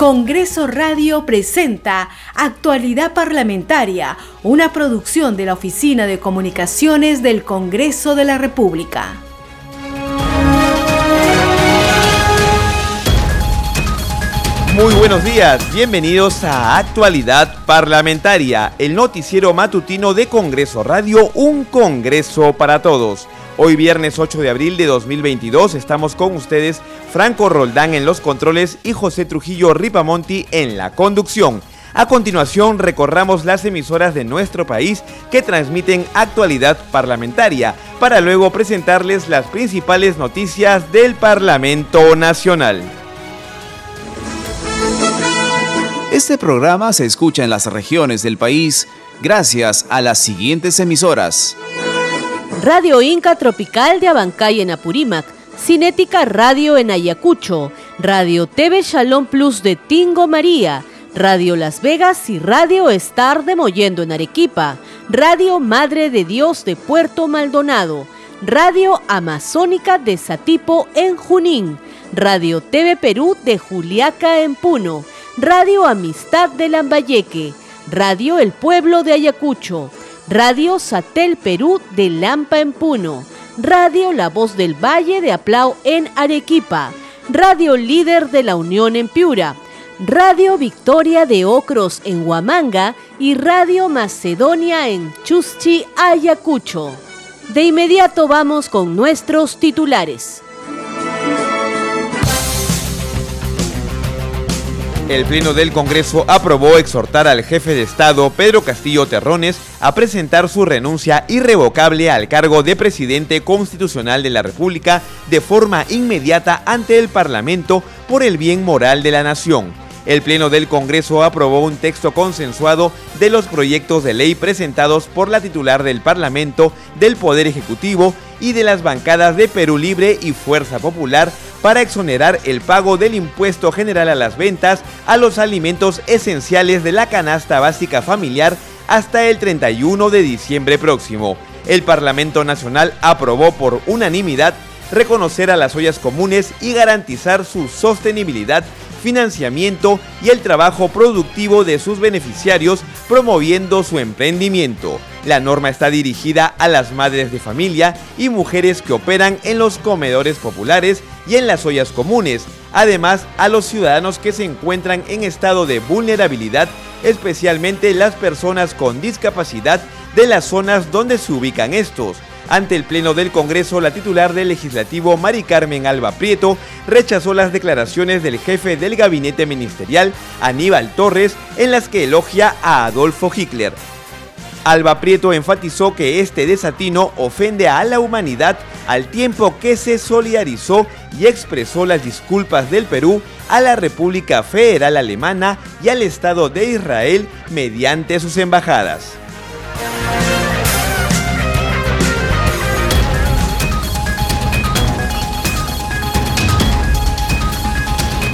Congreso Radio presenta Actualidad Parlamentaria, una producción de la Oficina de Comunicaciones del Congreso de la República. Muy buenos días, bienvenidos a Actualidad Parlamentaria, el noticiero matutino de Congreso Radio, un Congreso para todos. Hoy viernes 8 de abril de 2022 estamos con ustedes Franco Roldán en los controles y José Trujillo Ripamonti en la conducción. A continuación recorramos las emisoras de nuestro país que transmiten actualidad parlamentaria para luego presentarles las principales noticias del Parlamento Nacional. Este programa se escucha en las regiones del país gracias a las siguientes emisoras. Radio Inca Tropical de Abancay en Apurímac, Cinética Radio en Ayacucho, Radio TV Shalom Plus de Tingo María, Radio Las Vegas y Radio Star de Mollendo en Arequipa, Radio Madre de Dios de Puerto Maldonado, Radio Amazónica de Satipo en Junín, Radio TV Perú de Juliaca en Puno, Radio Amistad de Lambayeque, Radio El Pueblo de Ayacucho, Radio Satel Perú de Lampa en Puno, Radio La Voz del Valle de Aplau en Arequipa, Radio Líder de la Unión en Piura, Radio Victoria de Ocros en Huamanga y Radio Macedonia en Chuschi, Ayacucho. De inmediato vamos con nuestros titulares. El Pleno del Congreso aprobó exhortar al jefe de Estado, Pedro Castillo Terrones, a presentar su renuncia irrevocable al cargo de presidente constitucional de la República de forma inmediata ante el Parlamento por el bien moral de la nación. El Pleno del Congreso aprobó un texto consensuado de los proyectos de ley presentados por la titular del Parlamento, del Poder Ejecutivo y de las bancadas de Perú Libre y Fuerza Popular para exonerar el pago del impuesto general a las ventas a los alimentos esenciales de la canasta básica familiar hasta el 31 de diciembre próximo. El Parlamento Nacional aprobó por unanimidad reconocer a las ollas comunes y garantizar su sostenibilidad financiamiento y el trabajo productivo de sus beneficiarios promoviendo su emprendimiento. La norma está dirigida a las madres de familia y mujeres que operan en los comedores populares y en las ollas comunes, además a los ciudadanos que se encuentran en estado de vulnerabilidad, especialmente las personas con discapacidad de las zonas donde se ubican estos ante el Pleno del Congreso, la titular del Legislativo, Mari Carmen Alba Prieto, rechazó las declaraciones del jefe del gabinete ministerial, Aníbal Torres, en las que elogia a Adolfo Hitler. Alba Prieto enfatizó que este desatino ofende a la humanidad al tiempo que se solidarizó y expresó las disculpas del Perú a la República Federal Alemana y al Estado de Israel mediante sus embajadas.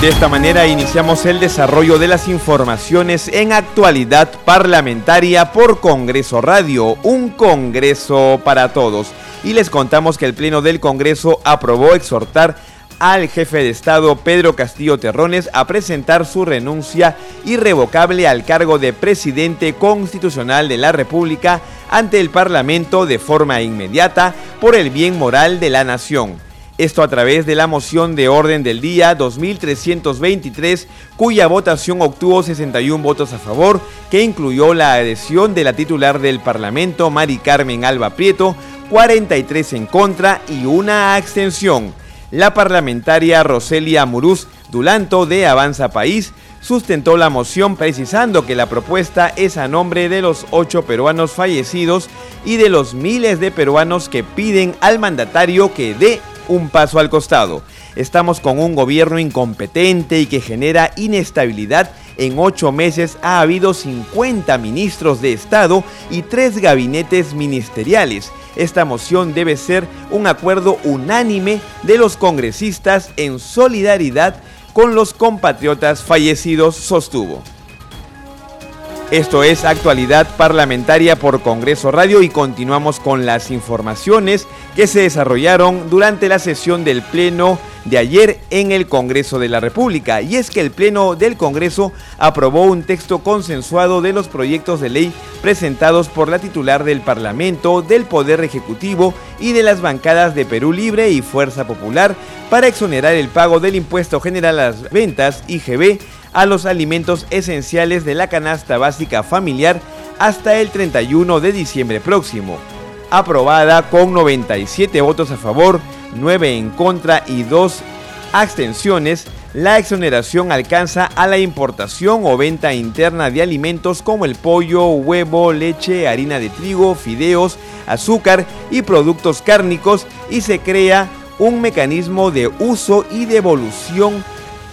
De esta manera iniciamos el desarrollo de las informaciones en actualidad parlamentaria por Congreso Radio, un Congreso para todos. Y les contamos que el Pleno del Congreso aprobó exhortar al jefe de Estado Pedro Castillo Terrones a presentar su renuncia irrevocable al cargo de presidente constitucional de la República ante el Parlamento de forma inmediata por el bien moral de la nación. Esto a través de la moción de orden del día 2323, cuya votación obtuvo 61 votos a favor, que incluyó la adhesión de la titular del Parlamento, Mari Carmen Alba Prieto, 43 en contra y una abstención. La parlamentaria Roselia Muruz Dulanto de Avanza País sustentó la moción precisando que la propuesta es a nombre de los ocho peruanos fallecidos y de los miles de peruanos que piden al mandatario que dé un paso al costado. Estamos con un gobierno incompetente y que genera inestabilidad. En ocho meses ha habido 50 ministros de Estado y tres gabinetes ministeriales. Esta moción debe ser un acuerdo unánime de los congresistas en solidaridad con los compatriotas fallecidos, sostuvo. Esto es actualidad parlamentaria por Congreso Radio y continuamos con las informaciones que se desarrollaron durante la sesión del Pleno de ayer en el Congreso de la República. Y es que el Pleno del Congreso aprobó un texto consensuado de los proyectos de ley presentados por la titular del Parlamento, del Poder Ejecutivo y de las bancadas de Perú Libre y Fuerza Popular para exonerar el pago del impuesto general a las ventas IGB a los alimentos esenciales de la canasta básica familiar hasta el 31 de diciembre próximo. Aprobada con 97 votos a favor, 9 en contra y 2 abstenciones, la exoneración alcanza a la importación o venta interna de alimentos como el pollo, huevo, leche, harina de trigo, fideos, azúcar y productos cárnicos y se crea un mecanismo de uso y devolución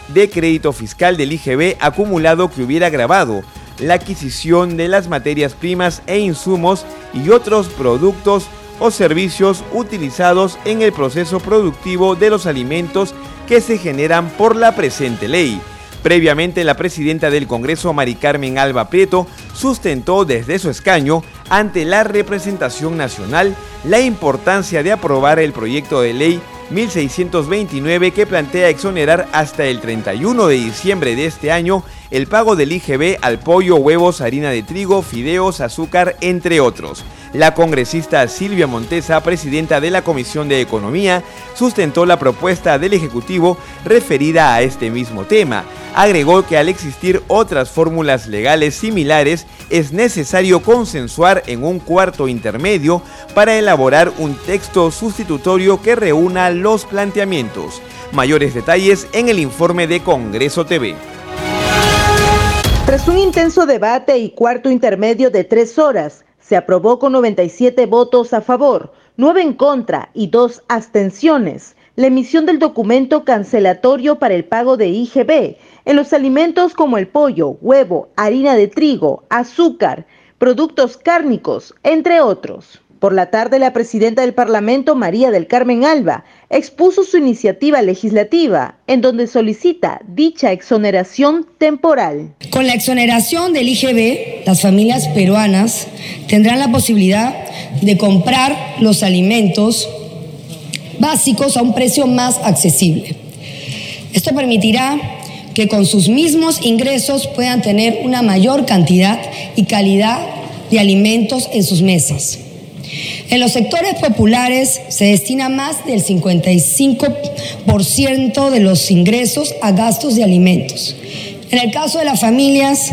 de crédito fiscal del IGB acumulado que hubiera grabado la adquisición de las materias primas e insumos y otros productos o servicios utilizados en el proceso productivo de los alimentos que se generan por la presente ley. Previamente, la presidenta del Congreso, Mari Carmen Alba Prieto, sustentó desde su escaño ante la representación nacional la importancia de aprobar el proyecto de ley 1629 que plantea exonerar hasta el 31 de diciembre de este año el pago del IGB al pollo, huevos, harina de trigo, fideos, azúcar, entre otros. La congresista Silvia Montesa, presidenta de la Comisión de Economía, sustentó la propuesta del Ejecutivo referida a este mismo tema. Agregó que al existir otras fórmulas legales similares, es necesario consensuar en un cuarto intermedio para elaborar un texto sustitutorio que reúna los planteamientos. Mayores detalles en el informe de Congreso TV. Tras un intenso debate y cuarto intermedio de tres horas, se aprobó con 97 votos a favor, 9 en contra y 2 abstenciones la emisión del documento cancelatorio para el pago de IGB en los alimentos como el pollo, huevo, harina de trigo, azúcar, productos cárnicos, entre otros. Por la tarde, la presidenta del Parlamento, María del Carmen Alba, expuso su iniciativa legislativa, en donde solicita dicha exoneración temporal. Con la exoneración del IGB, las familias peruanas tendrán la posibilidad de comprar los alimentos básicos a un precio más accesible. Esto permitirá que con sus mismos ingresos puedan tener una mayor cantidad y calidad de alimentos en sus mesas. En los sectores populares se destina más del 55% de los ingresos a gastos de alimentos. En el caso de las familias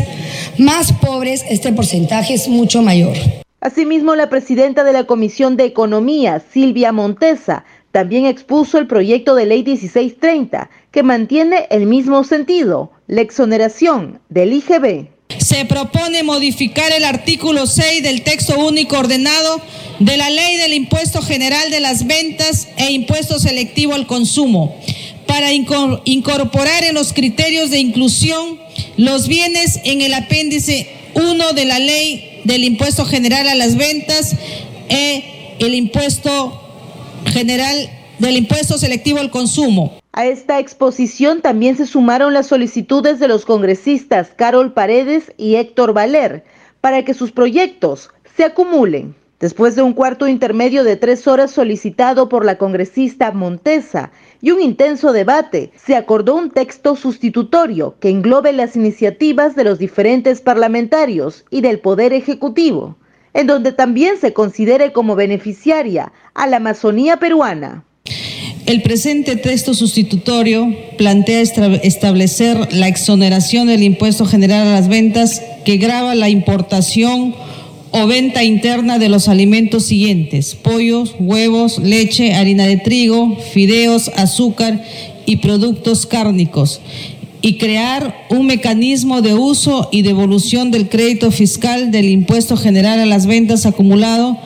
más pobres, este porcentaje es mucho mayor. Asimismo, la presidenta de la Comisión de Economía, Silvia Montesa, también expuso el proyecto de ley 1630, que mantiene el mismo sentido, la exoneración del IGB. Se propone modificar el artículo 6 del texto único ordenado de la Ley del Impuesto General de las Ventas e Impuesto Selectivo al Consumo para incorporar en los criterios de inclusión los bienes en el apéndice 1 de la Ley del Impuesto General a las Ventas e el Impuesto General del Impuesto Selectivo al Consumo. A esta exposición también se sumaron las solicitudes de los congresistas Carol Paredes y Héctor Valer para que sus proyectos se acumulen. Después de un cuarto intermedio de tres horas solicitado por la congresista Montesa y un intenso debate, se acordó un texto sustitutorio que englobe las iniciativas de los diferentes parlamentarios y del Poder Ejecutivo en donde también se considere como beneficiaria a la Amazonía peruana. El presente texto sustitutorio plantea establecer la exoneración del impuesto general a las ventas que grava la importación o venta interna de los alimentos siguientes, pollos, huevos, leche, harina de trigo, fideos, azúcar y productos cárnicos, y crear un mecanismo de uso y devolución del crédito fiscal del impuesto general a las ventas acumulado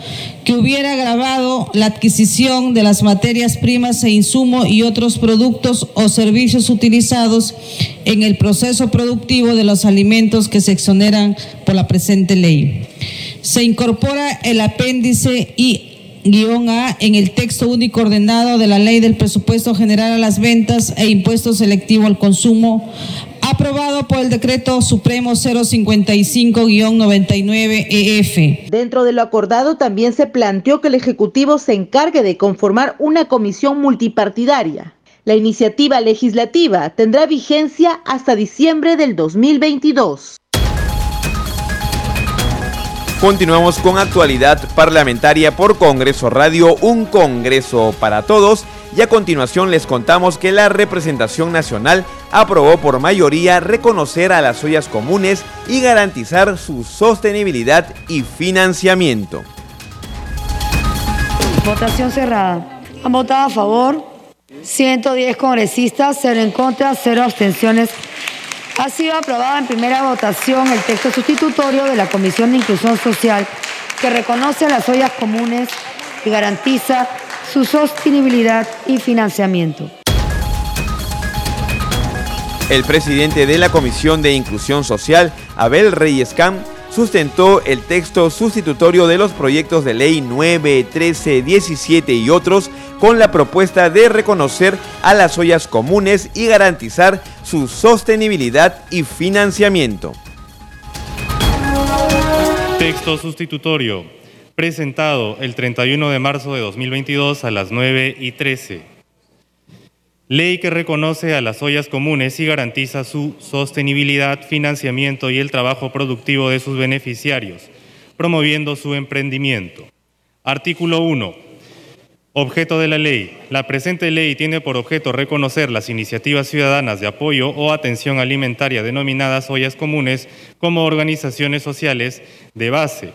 que hubiera agravado la adquisición de las materias primas e insumo y otros productos o servicios utilizados en el proceso productivo de los alimentos que se exoneran por la presente ley. Se incorpora el apéndice y guion A en el texto único ordenado de la Ley del Presupuesto General a las Ventas e Impuesto Selectivo al Consumo, aprobado por el Decreto Supremo 055-99-EF. E Dentro de lo acordado también se planteó que el Ejecutivo se encargue de conformar una comisión multipartidaria La iniciativa legislativa tendrá vigencia hasta diciembre del 2022. Continuamos con actualidad parlamentaria por Congreso Radio, un Congreso para todos. Y a continuación les contamos que la representación nacional aprobó por mayoría reconocer a las ollas comunes y garantizar su sostenibilidad y financiamiento. Votación cerrada. Han votado a favor 110 congresistas, 0 en contra, 0 abstenciones. Ha sido aprobado en primera votación el texto sustitutorio de la Comisión de Inclusión Social que reconoce las ollas comunes y garantiza su sostenibilidad y financiamiento. El presidente de la Comisión de Inclusión Social, Abel Reyes Cam, sustentó el texto sustitutorio de los proyectos de ley 9, 13, 17 y otros con la propuesta de reconocer a las ollas comunes y garantizar su sostenibilidad y financiamiento. Texto sustitutorio presentado el 31 de marzo de 2022 a las 9 y 13. Ley que reconoce a las ollas comunes y garantiza su sostenibilidad, financiamiento y el trabajo productivo de sus beneficiarios, promoviendo su emprendimiento. Artículo 1. Objeto de la ley. La presente ley tiene por objeto reconocer las iniciativas ciudadanas de apoyo o atención alimentaria denominadas ollas comunes como organizaciones sociales de base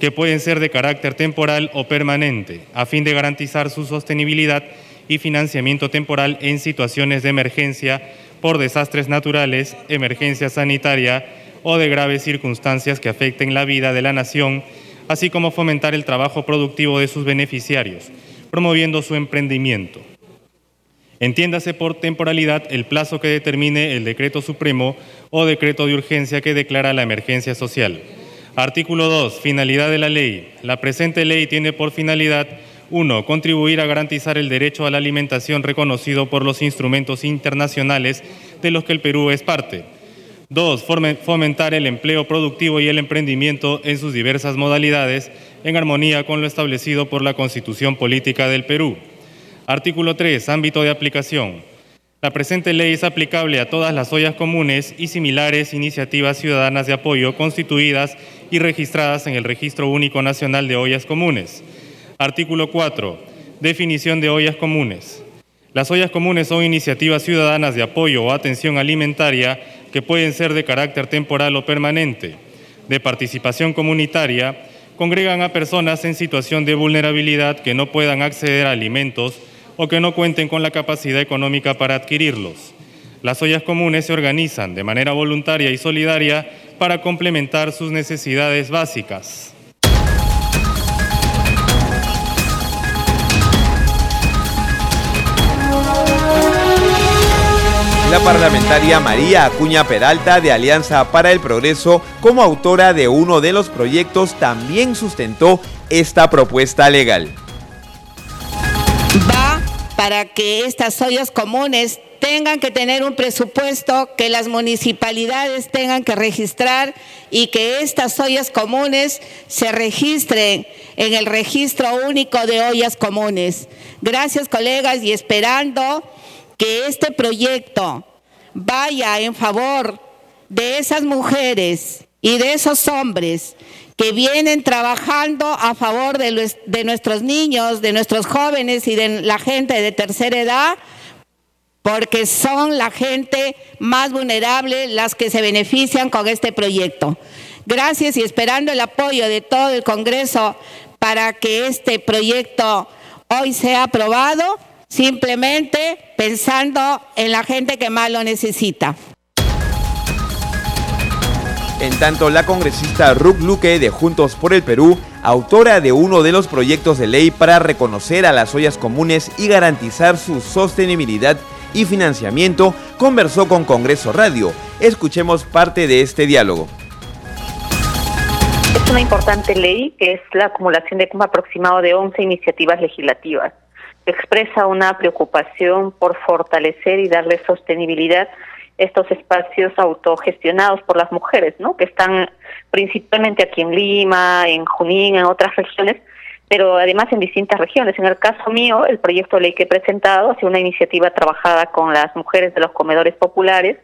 que pueden ser de carácter temporal o permanente, a fin de garantizar su sostenibilidad y financiamiento temporal en situaciones de emergencia por desastres naturales, emergencia sanitaria o de graves circunstancias que afecten la vida de la nación, así como fomentar el trabajo productivo de sus beneficiarios, promoviendo su emprendimiento. Entiéndase por temporalidad el plazo que determine el decreto supremo o decreto de urgencia que declara la emergencia social Artículo 2. Finalidad de la ley. La presente ley tiene por finalidad 1. Contribuir a garantizar el derecho a la alimentación reconocido por los instrumentos internacionales de los que el Perú es parte. 2. Fomentar el empleo productivo y el emprendimiento en sus diversas modalidades en armonía con lo establecido por la Constitución Política del Perú. Artículo 3. Ámbito de aplicación. La presente ley es aplicable a todas las ollas comunes y similares iniciativas ciudadanas de apoyo constituidas y registradas en el Registro Único Nacional de Ollas Comunes. Artículo 4. Definición de ollas comunes. Las ollas comunes son iniciativas ciudadanas de apoyo o atención alimentaria que pueden ser de carácter temporal o permanente, de participación comunitaria, congregan a personas en situación de vulnerabilidad que no puedan acceder a alimentos, o que no cuenten con la capacidad económica para adquirirlos. Las ollas comunes se organizan de manera voluntaria y solidaria para complementar sus necesidades básicas. La parlamentaria María Acuña Peralta de Alianza para el Progreso, como autora de uno de los proyectos, también sustentó esta propuesta legal para que estas ollas comunes tengan que tener un presupuesto, que las municipalidades tengan que registrar y que estas ollas comunes se registren en el registro único de ollas comunes. Gracias colegas y esperando que este proyecto vaya en favor de esas mujeres y de esos hombres que vienen trabajando a favor de, nuestros niños, de nuestros jóvenes y de la gente de tercera edad, porque son la gente más vulnerable las que se benefician con este proyecto. Gracias y esperando el apoyo de todo el Congreso para que este proyecto hoy sea aprobado, simplemente pensando en la gente que más lo necesita. En tanto, la congresista Ruth Luque de Juntos por el Perú, autora de uno de los proyectos de ley para reconocer a las ollas comunes y garantizar su sostenibilidad y financiamiento, conversó con Congreso Radio. Escuchemos parte de este diálogo. Es una importante ley que es la acumulación de un aproximado de 11 iniciativas legislativas. Expresa una preocupación por fortalecer y darle sostenibilidad estos espacios autogestionados por las mujeres, ¿no? Que están principalmente aquí en Lima, en Junín, en otras regiones, pero además en distintas regiones. En el caso mío, el proyecto de ley que he presentado ha sido una iniciativa trabajada con las mujeres de los comedores populares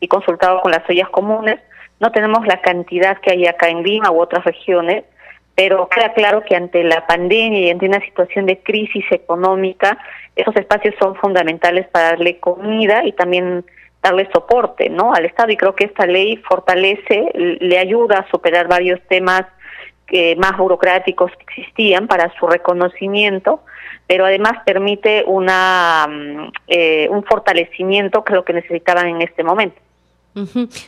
y consultado con las ollas comunes. No tenemos la cantidad que hay acá en Lima u otras regiones, pero queda claro que ante la pandemia y ante una situación de crisis económica, esos espacios son fundamentales para darle comida y también darle soporte ¿no? al Estado y creo que esta ley fortalece, le ayuda a superar varios temas que más burocráticos que existían para su reconocimiento, pero además permite una mm, eh, un fortalecimiento que es lo que necesitaban en este momento.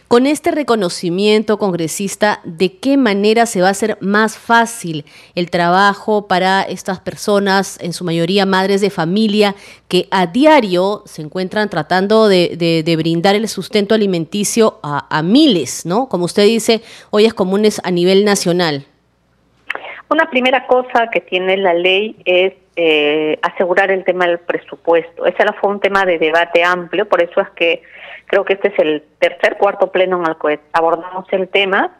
Con este reconocimiento congresista, ¿de qué manera se va a hacer más fácil el trabajo para estas personas, en su mayoría madres de familia, que a diario se encuentran tratando de, brindar el sustento alimenticio a, miles, ¿no? Como usted dice, ollas comunes a nivel nacional. Una primera cosa que tiene la ley es eh, asegurar el tema del presupuesto. Ese fue un tema de debate amplio, por eso es que Creo que este es el tercer, cuarto pleno en el que abordamos el tema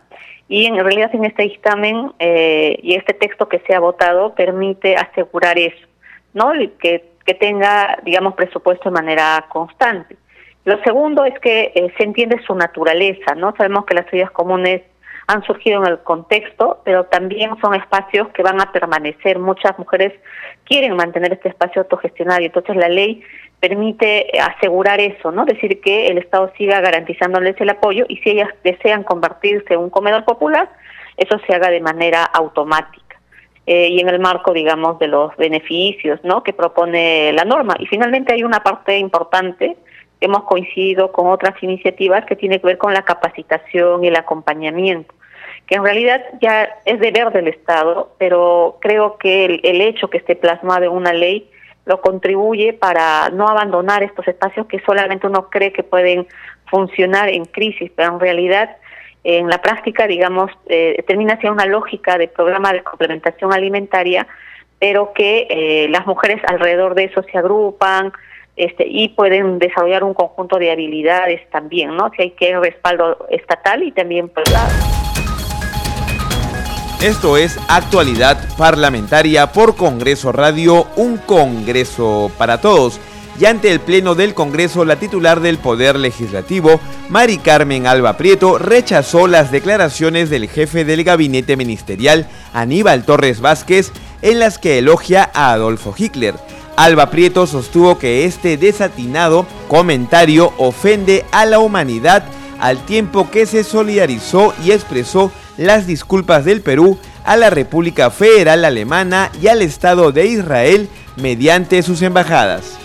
y en realidad en este dictamen eh, y este texto que se ha votado permite asegurar eso, ¿no? Que, tenga, digamos, presupuesto de manera constante. Lo segundo es que eh, se entiende su naturaleza, ¿no? Sabemos que las ideas comunes han surgido en el contexto, pero también son espacios que van a permanecer. Muchas mujeres quieren mantener este espacio autogestionario, entonces la ley permite asegurar eso, ¿no? Decir que el Estado siga garantizándoles el apoyo y si ellas desean convertirse en un comedor popular, eso se haga de manera automática. Eh, y en el marco, digamos, de los beneficios, ¿no? Que propone la norma. Y finalmente hay una parte importante hemos coincidido con otras iniciativas que tiene que ver con la capacitación y el acompañamiento que en realidad ya es deber del Estado, pero creo que el, el hecho que esté plasmado en una ley lo contribuye para no abandonar estos espacios que solamente uno cree que pueden funcionar en crisis, pero en realidad en la práctica, digamos, eh, termina siendo una lógica de programa de complementación alimentaria, pero que eh, las mujeres alrededor de eso se agrupan este, y pueden desarrollar un conjunto de habilidades también, ¿no? Si hay que respaldo estatal y también privado. Esto es Actualidad Parlamentaria por Congreso Radio, un Congreso para todos. Y ante el Pleno del Congreso, la titular del Poder Legislativo, Mari Carmen Alba Prieto, rechazó las declaraciones del jefe del gabinete ministerial, Aníbal Torres Vázquez, en las que elogia a Adolfo Hitler. Alba Prieto sostuvo que este desatinado comentario ofende a la humanidad al tiempo que se solidarizó y expresó las disculpas del Perú a la República Federal Alemana y al Estado de Israel mediante sus embajadas.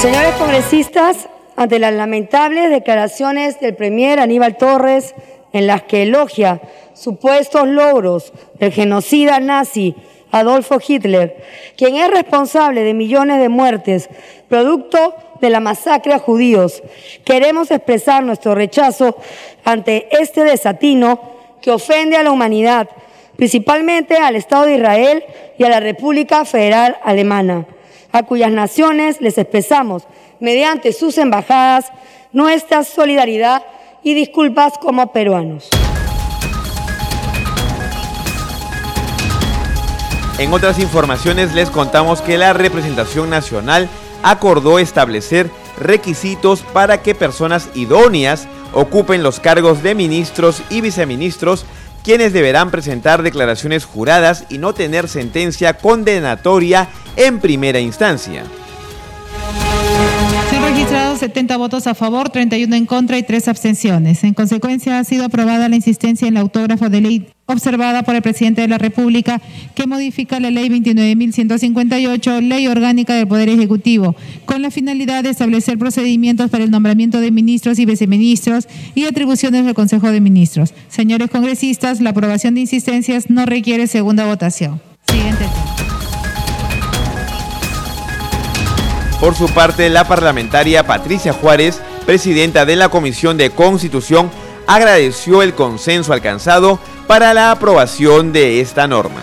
Señores congresistas, ante las lamentables declaraciones del Premier Aníbal Torres en las que elogia supuestos logros del genocida nazi Adolfo Hitler, quien es responsable de millones de muertes, producto de la masacre a judíos. Queremos expresar nuestro rechazo ante este desatino que ofende a la humanidad, principalmente al Estado de Israel y a la República Federal Alemana, a cuyas naciones les expresamos, mediante sus embajadas, nuestra solidaridad y disculpas como peruanos. En otras informaciones les contamos que la representación nacional acordó establecer requisitos para que personas idóneas ocupen los cargos de ministros y viceministros, quienes deberán presentar declaraciones juradas y no tener sentencia condenatoria en primera instancia. Se han registrado 70 votos a favor, 31 en contra y 3 abstenciones. En consecuencia, ha sido aprobada la insistencia en el autógrafo de ley observada por el presidente de la República que modifica la ley 29.158, ley orgánica del Poder Ejecutivo, con la finalidad de establecer procedimientos para el nombramiento de ministros y viceministros y atribuciones del Consejo de Ministros. Señores congresistas, la aprobación de insistencias no requiere segunda votación. Siguiente Por su parte, la parlamentaria Patricia Juárez, presidenta de la Comisión de Constitución, agradeció el consenso alcanzado para la aprobación de esta norma.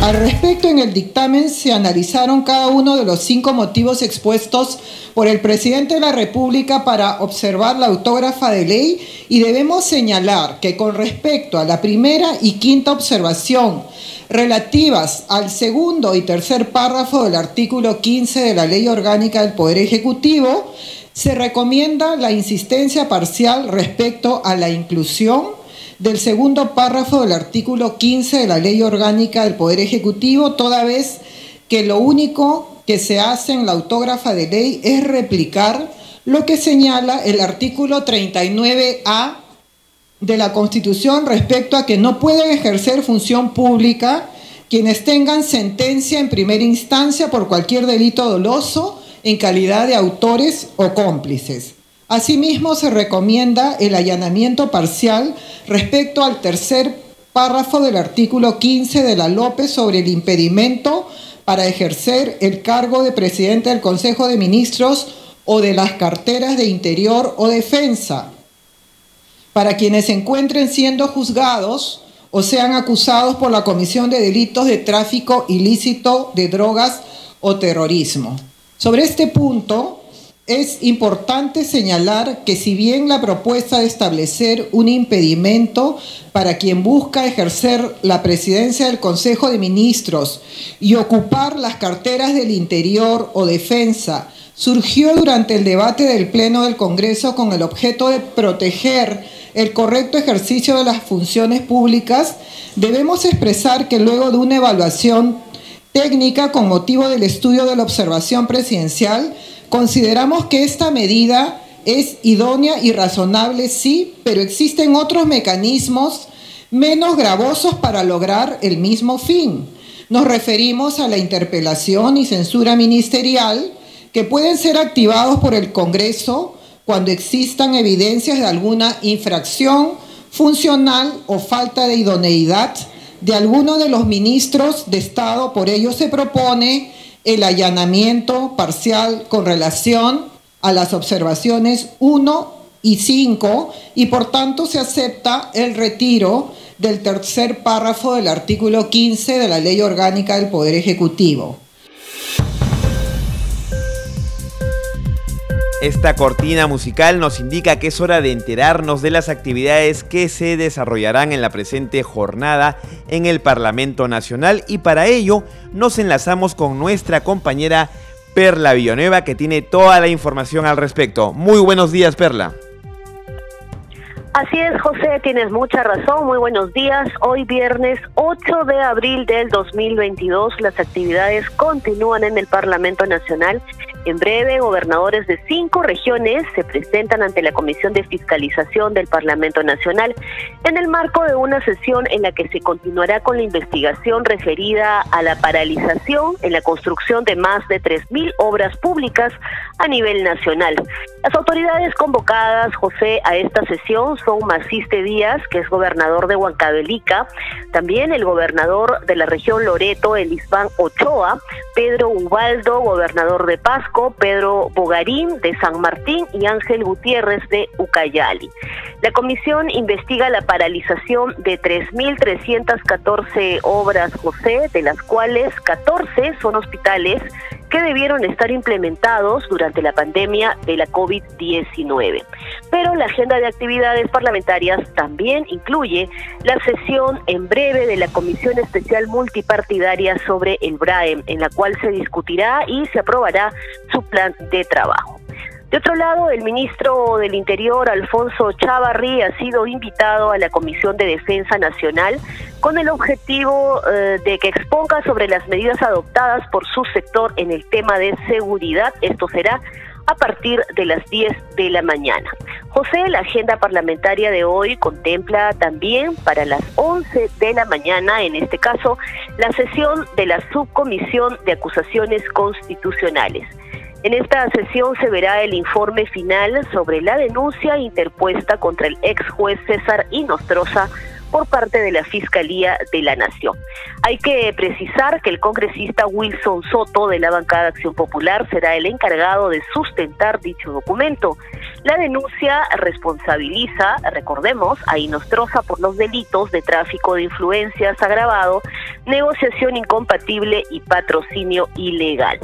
Al respecto, en el dictamen se analizaron cada uno de los cinco motivos expuestos por el presidente de la República para observar la autógrafa de ley y debemos señalar que con respecto a la primera y quinta observación relativas al segundo y tercer párrafo del artículo 15 de la Ley Orgánica del Poder Ejecutivo, se recomienda la insistencia parcial respecto a la inclusión del segundo párrafo del artículo 15 de la Ley Orgánica del Poder Ejecutivo, toda vez que lo único que se hace en la autógrafa de ley es replicar lo que señala el artículo 39A de la Constitución respecto a que no pueden ejercer función pública quienes tengan sentencia en primera instancia por cualquier delito doloso en calidad de autores o cómplices. Asimismo, se recomienda el allanamiento parcial respecto al tercer párrafo del artículo 15 de la López sobre el impedimento para ejercer el cargo de presidente del Consejo de Ministros o de las carteras de Interior o Defensa, para quienes se encuentren siendo juzgados o sean acusados por la comisión de delitos de tráfico ilícito de drogas o terrorismo. Sobre este punto, es importante señalar que si bien la propuesta de establecer un impedimento para quien busca ejercer la presidencia del Consejo de Ministros y ocupar las carteras del Interior o Defensa surgió durante el debate del Pleno del Congreso con el objeto de proteger el correcto ejercicio de las funciones públicas, debemos expresar que luego de una evaluación técnica con motivo del estudio de la observación presidencial, Consideramos que esta medida es idónea y razonable, sí, pero existen otros mecanismos menos gravosos para lograr el mismo fin. Nos referimos a la interpelación y censura ministerial que pueden ser activados por el Congreso cuando existan evidencias de alguna infracción funcional o falta de idoneidad de alguno de los ministros de Estado. Por ello se propone el allanamiento parcial con relación a las observaciones 1 y 5 y por tanto se acepta el retiro del tercer párrafo del artículo 15 de la Ley Orgánica del Poder Ejecutivo. Esta cortina musical nos indica que es hora de enterarnos de las actividades que se desarrollarán en la presente jornada en el Parlamento Nacional y para ello nos enlazamos con nuestra compañera Perla Villanueva que tiene toda la información al respecto. Muy buenos días Perla. Así es, José, tienes mucha razón. Muy buenos días. Hoy viernes 8 de abril del 2022 las actividades continúan en el Parlamento Nacional en breve, gobernadores de cinco regiones se presentan ante la Comisión de Fiscalización del Parlamento Nacional en el marco de una sesión en la que se continuará con la investigación referida a la paralización en la construcción de más de 3.000 obras públicas a nivel nacional. Las autoridades convocadas, José, a esta sesión son Maciste Díaz, que es gobernador de Huancavelica, también el gobernador de la región Loreto, Elisbán Ochoa, Pedro Ubaldo, gobernador de Pasco, Pedro Bogarín de San Martín y Ángel Gutiérrez de Ucayali. La comisión investiga la paralización de 3.314 obras, José, de las cuales 14 son hospitales que debieron estar implementados durante la pandemia de la COVID-19. Pero la agenda de actividades parlamentarias también incluye la sesión en breve de la Comisión Especial Multipartidaria sobre el BRAEM, en la cual se discutirá y se aprobará su plan de trabajo. De otro lado, el ministro del Interior, Alfonso Chavarri, ha sido invitado a la Comisión de Defensa Nacional con el objetivo eh, de que exponga sobre las medidas adoptadas por su sector en el tema de seguridad. Esto será a partir de las 10 de la mañana. José, la agenda parlamentaria de hoy contempla también para las 11 de la mañana, en este caso, la sesión de la Subcomisión de Acusaciones Constitucionales. En esta sesión se verá el informe final sobre la denuncia interpuesta contra el ex juez César Inostroza por parte de la Fiscalía de la Nación. Hay que precisar que el congresista Wilson Soto de la bancada Acción Popular será el encargado de sustentar dicho documento. La denuncia responsabiliza, recordemos, a Inostroza por los delitos de tráfico de influencias agravado, negociación incompatible y patrocinio ilegal.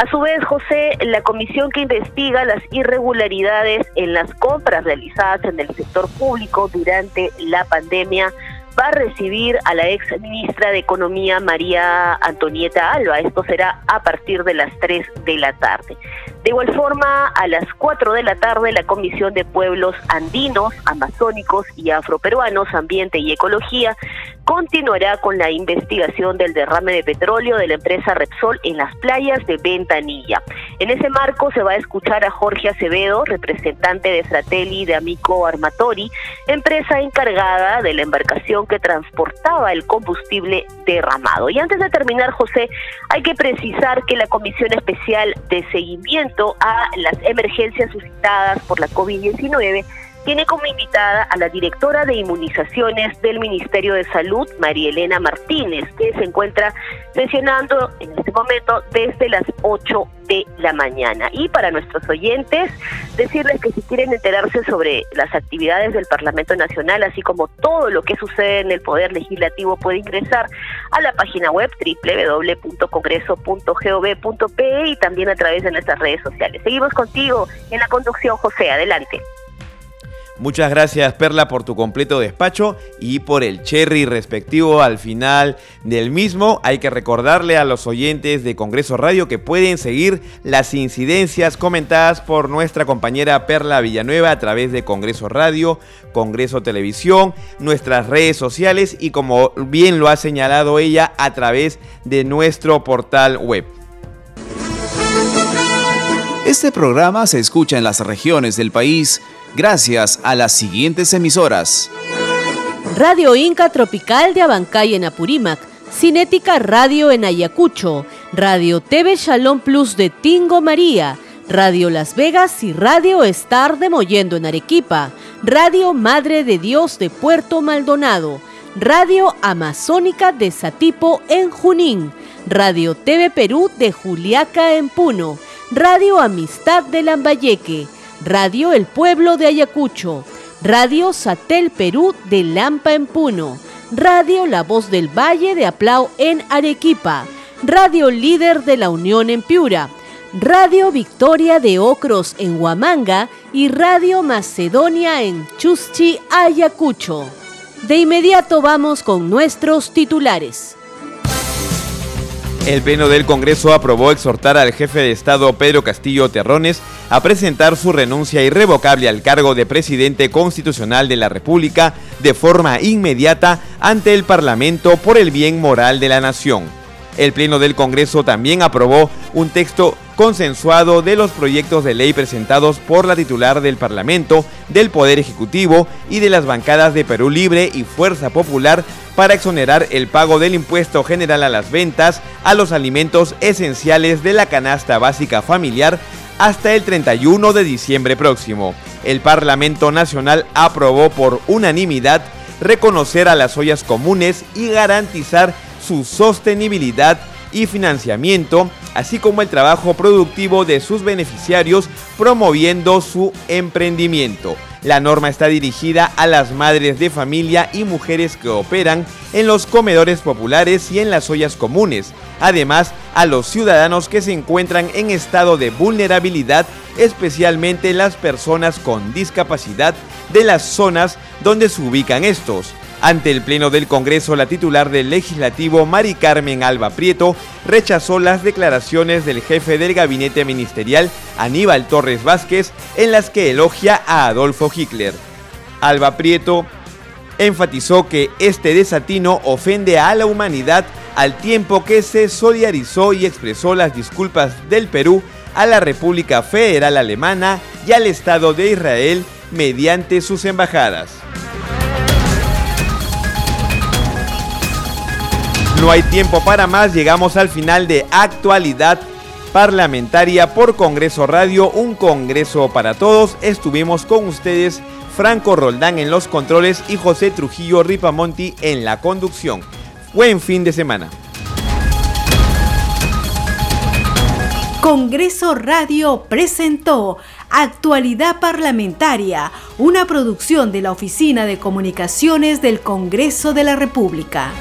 A su vez, José, la comisión que investiga las irregularidades en las compras realizadas en el sector público durante la pandemia va a recibir a la ex ministra de Economía María Antonieta Alba. Esto será a partir de las 3 de la tarde. De igual forma, a las 4 de la tarde, la Comisión de Pueblos Andinos, Amazónicos y Afroperuanos, Ambiente y Ecología continuará con la investigación del derrame de petróleo de la empresa Repsol en las playas de Ventanilla. En ese marco se va a escuchar a Jorge Acevedo, representante de Fratelli de Amico Armatori, empresa encargada de la embarcación que transportaba el combustible derramado. Y antes de terminar, José, hay que precisar que la Comisión Especial de Seguimiento a las Emergencias suscitadas por la COVID-19 tiene como invitada a la directora de inmunizaciones del Ministerio de Salud, María Elena Martínez, que se encuentra sesionando en este momento desde las 8 de la mañana. Y para nuestros oyentes, decirles que si quieren enterarse sobre las actividades del Parlamento Nacional, así como todo lo que sucede en el Poder Legislativo, puede ingresar a la página web www.congreso.gov.pe y también a través de nuestras redes sociales. Seguimos contigo en la conducción, José. Adelante. Muchas gracias Perla por tu completo despacho y por el cherry respectivo al final del mismo. Hay que recordarle a los oyentes de Congreso Radio que pueden seguir las incidencias comentadas por nuestra compañera Perla Villanueva a través de Congreso Radio, Congreso Televisión, nuestras redes sociales y como bien lo ha señalado ella a través de nuestro portal web. Este programa se escucha en las regiones del país gracias a las siguientes emisoras. Radio Inca Tropical de Abancay en Apurímac, Cinética Radio en Ayacucho, Radio TV Shalom Plus de Tingo María, Radio Las Vegas y Radio Star de Mollendo en Arequipa, Radio Madre de Dios de Puerto Maldonado, Radio Amazónica de Satipo en Junín, Radio TV Perú de Juliaca en Puno, Radio Amistad de Lambayeque, Radio El Pueblo de Ayacucho, Radio Satel Perú de Lampa en Puno, Radio La Voz del Valle de Aplau en Arequipa, Radio Líder de la Unión en Piura, Radio Victoria de Ocros en Huamanga y Radio Macedonia en Chuschi, Ayacucho. De inmediato vamos con nuestros titulares. El Pleno del Congreso aprobó exhortar al jefe de Estado Pedro Castillo Terrones a presentar su renuncia irrevocable al cargo de presidente constitucional de la República de forma inmediata ante el Parlamento por el bien moral de la nación. El Pleno del Congreso también aprobó un texto consensuado de los proyectos de ley presentados por la titular del Parlamento, del Poder Ejecutivo y de las bancadas de Perú Libre y Fuerza Popular para exonerar el pago del impuesto general a las ventas a los alimentos esenciales de la canasta básica familiar hasta el 31 de diciembre próximo. El Parlamento Nacional aprobó por unanimidad reconocer a las ollas comunes y garantizar su sostenibilidad y financiamiento, así como el trabajo productivo de sus beneficiarios, promoviendo su emprendimiento. La norma está dirigida a las madres de familia y mujeres que operan en los comedores populares y en las ollas comunes, además a los ciudadanos que se encuentran en estado de vulnerabilidad, especialmente las personas con discapacidad de las zonas donde se ubican estos. Ante el Pleno del Congreso, la titular del Legislativo, Mari Carmen Alba Prieto, rechazó las declaraciones del jefe del gabinete ministerial, Aníbal Torres Vázquez, en las que elogia a Adolfo Hitler. Alba Prieto enfatizó que este desatino ofende a la humanidad al tiempo que se solidarizó y expresó las disculpas del Perú a la República Federal Alemana y al Estado de Israel mediante sus embajadas. No hay tiempo para más, llegamos al final de actualidad parlamentaria por Congreso Radio, un Congreso para todos. Estuvimos con ustedes Franco Roldán en los controles y José Trujillo Ripamonti en la conducción. Buen fin de semana. Congreso Radio presentó Actualidad Parlamentaria, una producción de la Oficina de Comunicaciones del Congreso de la República.